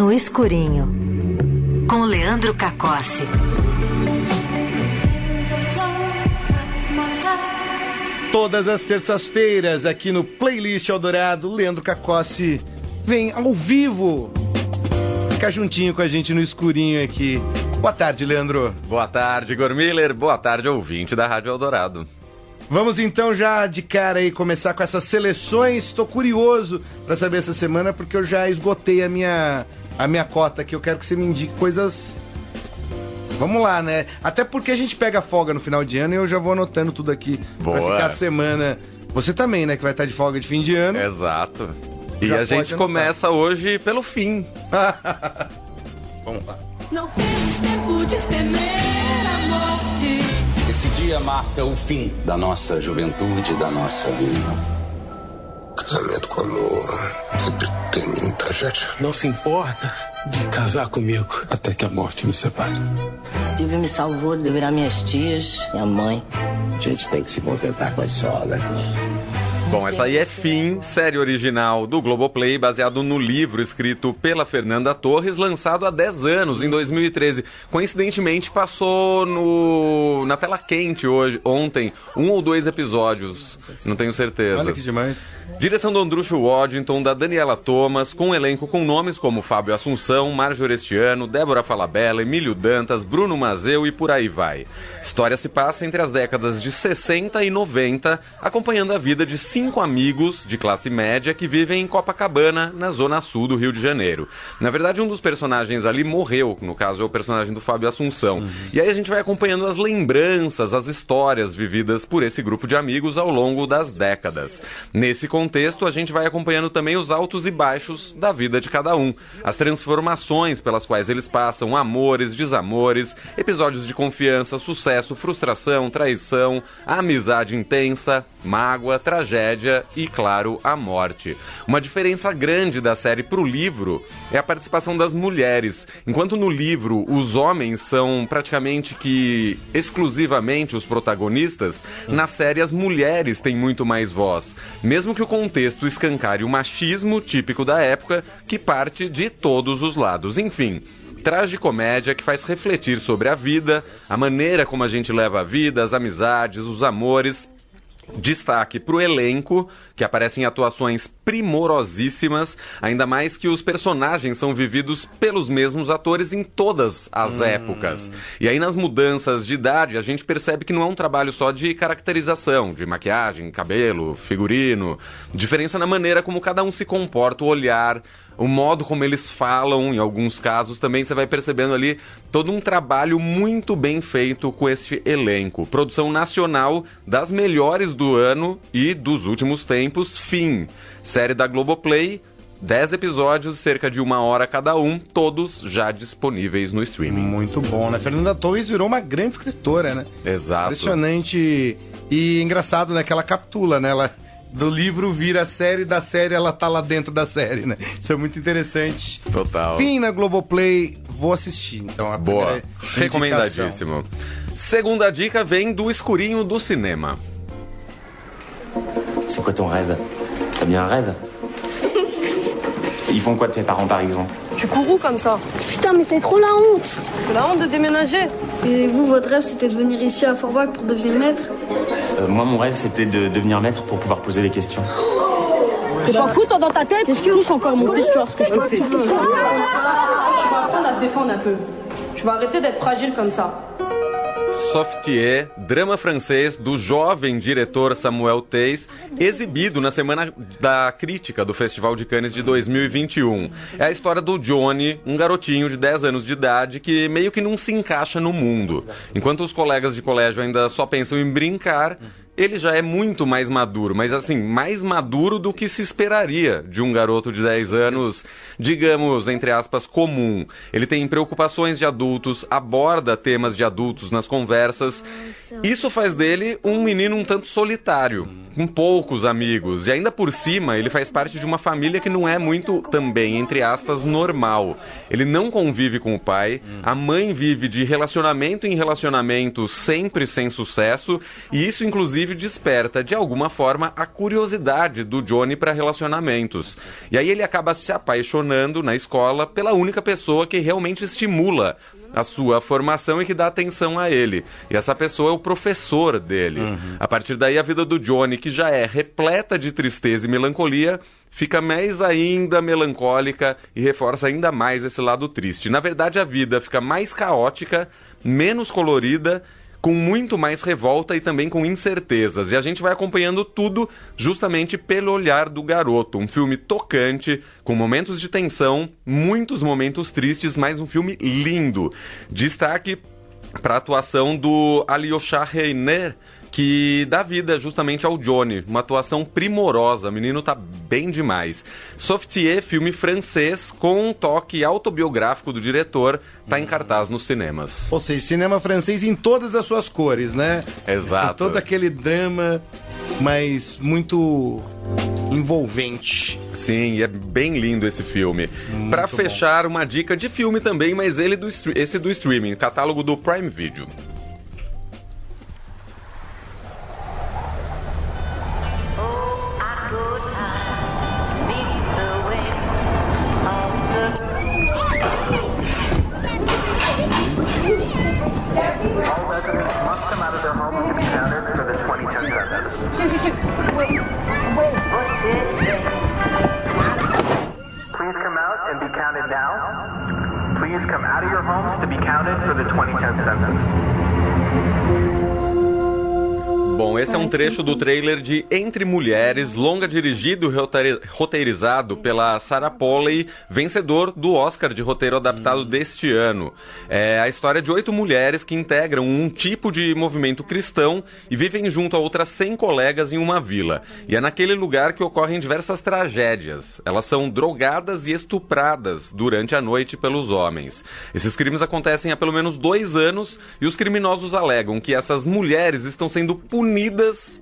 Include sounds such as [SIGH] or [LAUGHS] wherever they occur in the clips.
No Escurinho, com Leandro Cacossi. Todas as terças-feiras, aqui no Playlist Eldorado, Leandro Cacossi vem ao vivo ficar juntinho com a gente no escurinho aqui. Boa tarde, Leandro. Boa tarde, Igor Miller. Boa tarde, ouvinte da Rádio Eldorado. Vamos então já de cara aí começar com essas seleções. Estou curioso para saber essa semana porque eu já esgotei a minha a minha cota aqui. Eu quero que você me indique coisas Vamos lá, né? Até porque a gente pega folga no final de ano e eu já vou anotando tudo aqui Boa. pra ficar a semana. Você também, né? Que vai estar de folga de fim de ano. Exato. E Já a gente anotar. começa hoje pelo fim. [LAUGHS] Vamos lá. Não temos tempo de temer a morte. Esse dia marca o fim da nossa juventude, da nossa vida. Casamento com amor sempre termina em tragédia. Não se importa de casar comigo. Até que a morte nos separe. Silvio me salvou de virar minhas tias, minha mãe. A gente tem que se contentar com as solas. Bom, essa aí é Fim, série original do Globoplay, baseado no livro escrito pela Fernanda Torres, lançado há 10 anos, em 2013. Coincidentemente, passou no na tela quente hoje, ontem, um ou dois episódios, não tenho certeza. Olha que demais. Direção do Andrucho Waddington, da Daniela Thomas, com um elenco com nomes como Fábio Assunção, Márcio Orestiano, Débora Falabella, Emílio Dantas, Bruno Mazeu e por aí vai. História se passa entre as décadas de 60 e 90, acompanhando a vida de cinco amigos de classe média que vivem em Copacabana, na zona sul do Rio de Janeiro. Na verdade, um dos personagens ali morreu, no caso é o personagem do Fábio Assunção. E aí a gente vai acompanhando as lembranças, as histórias vividas por esse grupo de amigos ao longo das décadas. Nesse contexto, a gente vai acompanhando também os altos e baixos da vida de cada um, as transformações pelas quais eles passam, amores, desamores, episódios de confiança, sucesso, frustração, traição, amizade intensa, mágoa, tragédia e, claro, a morte. Uma diferença grande da série pro livro é a participação das mulheres. Enquanto no livro os homens são praticamente que exclusivamente os protagonistas, na série as mulheres têm muito mais voz. Mesmo que o contexto escancare o machismo típico da época, que parte de todos os lados. Enfim, tragicomédia que faz refletir sobre a vida, a maneira como a gente leva a vida, as amizades, os amores. Destaque para o elenco, que aparece em atuações primorosíssimas, ainda mais que os personagens são vividos pelos mesmos atores em todas as épocas. E aí, nas mudanças de idade, a gente percebe que não é um trabalho só de caracterização, de maquiagem, cabelo, figurino. Diferença na maneira como cada um se comporta, o olhar, o modo como eles falam, em alguns casos, também você vai percebendo ali todo um trabalho muito bem feito com este elenco. Produção nacional das melhores do ano e dos últimos tempos, fim. Série da Globoplay. 10 episódios, cerca de uma hora cada um, todos já disponíveis no streaming. Muito bom, né? Fernanda Torres virou uma grande escritora, né? Exato. Impressionante e engraçado, né? Que ela captula, né? Ela do livro vira a série, da série ela tá lá dentro da série, né? Isso é muito interessante. Total. Fim na Globoplay, vou assistir. Então, a Boa. Recomendadíssimo. Segunda dica vem do escurinho do cinema. C'est quoi ton rêve T'as bien un rêve Ils font quoi tes parents par exemple Tu cours où comme ça Putain, mais c'est trop la honte C'est la honte de déménager. Et vous, votre rêve, c'était de venir ici à Forbach pour devenir maître Euh, Moi mon rêve c'était de devenir maître pour pouvoir poser les questions. T'es pas fou toi dans ta tête? Qu'est-ce que touche encore mon fils, tu vois ce que je te fais? Tu vas apprendre à te défendre un peu. Tu vas arrêter d'être fragile comme ça. Softier, drama francês do jovem diretor Samuel Teis, exibido na Semana da Crítica do Festival de Cannes de 2021. É a história do Johnny, um garotinho de 10 anos de idade que meio que não se encaixa no mundo. Enquanto os colegas de colégio ainda só pensam em brincar, ele já é muito mais maduro, mas assim, mais maduro do que se esperaria de um garoto de 10 anos, digamos, entre aspas, comum. Ele tem preocupações de adultos, aborda temas de adultos nas conversas. Isso faz dele um menino um tanto solitário, com poucos amigos. E ainda por cima, ele faz parte de uma família que não é muito, também, entre aspas, normal. Ele não convive com o pai, a mãe vive de relacionamento em relacionamento, sempre sem sucesso, e isso, inclusive, inclusive desperta de alguma forma a curiosidade do Johnny para relacionamentos. E aí ele acaba se apaixonando na escola pela única pessoa que realmente estimula a sua formação e que dá atenção a ele. E essa pessoa é o professor dele. A partir daí, a vida do Johnny, que já é repleta de tristeza e melancolia, fica mais ainda melancólica e reforça ainda mais esse lado triste. Na verdade, a vida fica mais caótica, menos colorida com muito mais revolta e também com incertezas. E a gente vai acompanhando tudo justamente pelo olhar do garoto. Um filme tocante, com momentos de tensão, muitos momentos tristes, mas um filme lindo. Destaque para a atuação do Alyosha Reiner, que dá vida justamente ao Johnny. Uma atuação primorosa, o menino tá bem demais. Softier, filme francês com um toque autobiográfico do diretor, tá em cartaz nos cinemas. Ou seja, cinema francês em todas as suas cores, né? Exato. Com todo aquele drama, mas muito envolvente. Sim, é bem lindo esse filme. Pra fechar, uma dica de filme também, mas ele do, esse do streaming, catálogo do Prime Video. accounted for the 2010 census. Bom, esse é um trecho do trailer de Entre Mulheres, longa dirigido e roteiri- roteirizado pela Sarah Polley, vencedor do Oscar de roteiro adaptado deste ano. É a história de oito mulheres que integram um tipo de movimento cristão e vivem junto a outras 100 colegas em uma vila. E é naquele lugar que ocorrem diversas tragédias. Elas são drogadas e estupradas durante a noite pelos homens. Esses crimes acontecem há pelo menos dois anos e os criminosos alegam que essas mulheres estão sendo punidas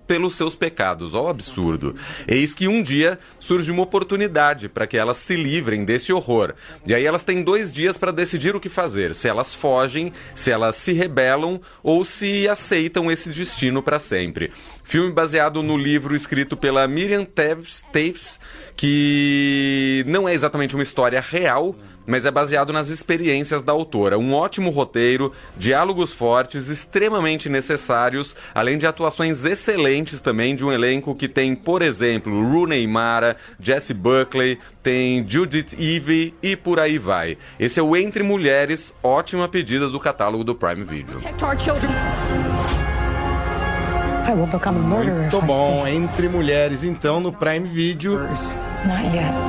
pelos seus pecados. Ó, o absurdo. Eis que um dia surge uma oportunidade para que elas se livrem desse horror. E aí elas têm dois dias para decidir o que fazer: se elas fogem, se elas se rebelam ou se aceitam esse destino para sempre. Filme baseado no livro escrito pela Miriam Teves, Teves, que não é exatamente uma história real, mas é baseado nas experiências da autora. Um ótimo roteiro, diálogos fortes, extremamente necessários, além de atuações excelentes também de um elenco que tem, por exemplo, Rooney Mara, Jesse Buckley, tem Judith Eve e por aí vai. Esse é o Entre Mulheres, ótima pedida do catálogo do Prime Video. Muito bom, Entre Mulheres, então, no Prime Video.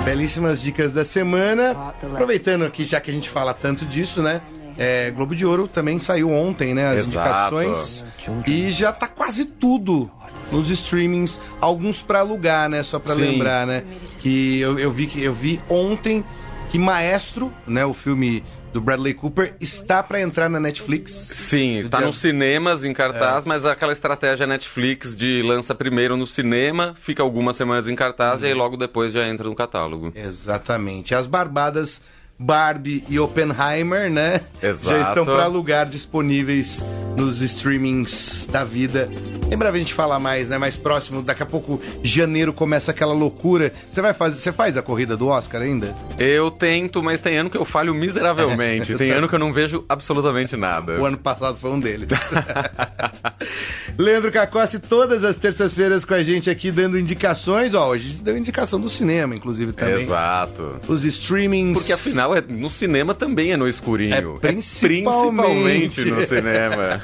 Belíssimas dicas da semana. Aproveitando aqui, já que a gente fala tanto disso, né? É, Globo de Ouro também saiu ontem, né? As Exato. indicações. E já tá quase tudo nos streamings, alguns pra alugar, né? Só pra Sim. lembrar, né? Que eu, eu vi que eu vi ontem que Maestro, né? O filme do Bradley Cooper está pra entrar na Netflix. Sim, Do tá dia- nos cinemas em cartaz, mas aquela estratégia Netflix de lança primeiro no cinema, fica algumas semanas em cartaz e aí logo depois já entra no catálogo. Exatamente. As barbadas Barbie e Oppenheimer, né? Exato. Já estão para alugar disponíveis nos streamings da vida. Em breve a gente fala mais, né? Mais próximo, daqui a pouco janeiro começa aquela loucura. Você vai fazer, você faz a corrida do Oscar ainda? Eu tento, mas tem ano que eu falho miseravelmente. [LAUGHS] Tem ano que eu não vejo absolutamente nada. O ano passado foi um deles. [LAUGHS] [LAUGHS] Leandro Cacossi, todas as terças-feiras com a gente aqui dando indicações. Ó, hoje deu indicação do cinema, inclusive, também. Exato. Os streamings. Porque afinal, é- no cinema também é no escurinho. É principalmente. principalmente no cinema.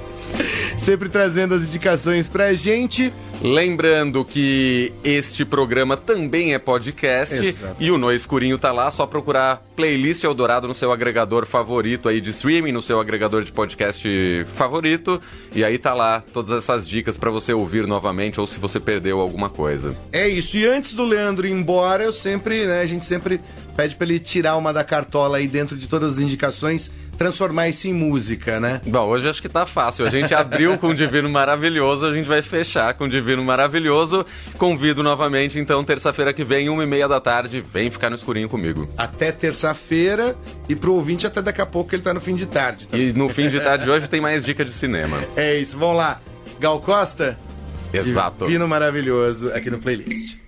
[LAUGHS] Sempre trazendo as indicações pra gente. Lembrando que este programa também é podcast Exato. e o No Escurinho tá lá, só procurar playlist Eldorado no seu agregador favorito aí de streaming, no seu agregador de podcast favorito, e aí tá lá todas essas dicas pra você ouvir novamente ou se você perdeu alguma coisa. É isso. E antes do Leandro ir embora, eu sempre, né, a gente sempre pede pra ele tirar uma da cartola aí dentro de todas as indicações, transformar isso em música, né? Bom, hoje acho que tá fácil. A gente abriu com o Divino Maravilhoso, a gente vai fechar com o Divino Maravilhoso. Convido novamente, então, terça-feira que vem, uma e meia da tarde, vem ficar no escurinho comigo. Até terça-feira e pro ouvinte até daqui a pouco que ele tá no fim de tarde. tá? E no fim de tarde de hoje tem mais dica de cinema. É isso, vamos lá. Gal Costa, Exato. Divino maravilhoso aqui no playlist.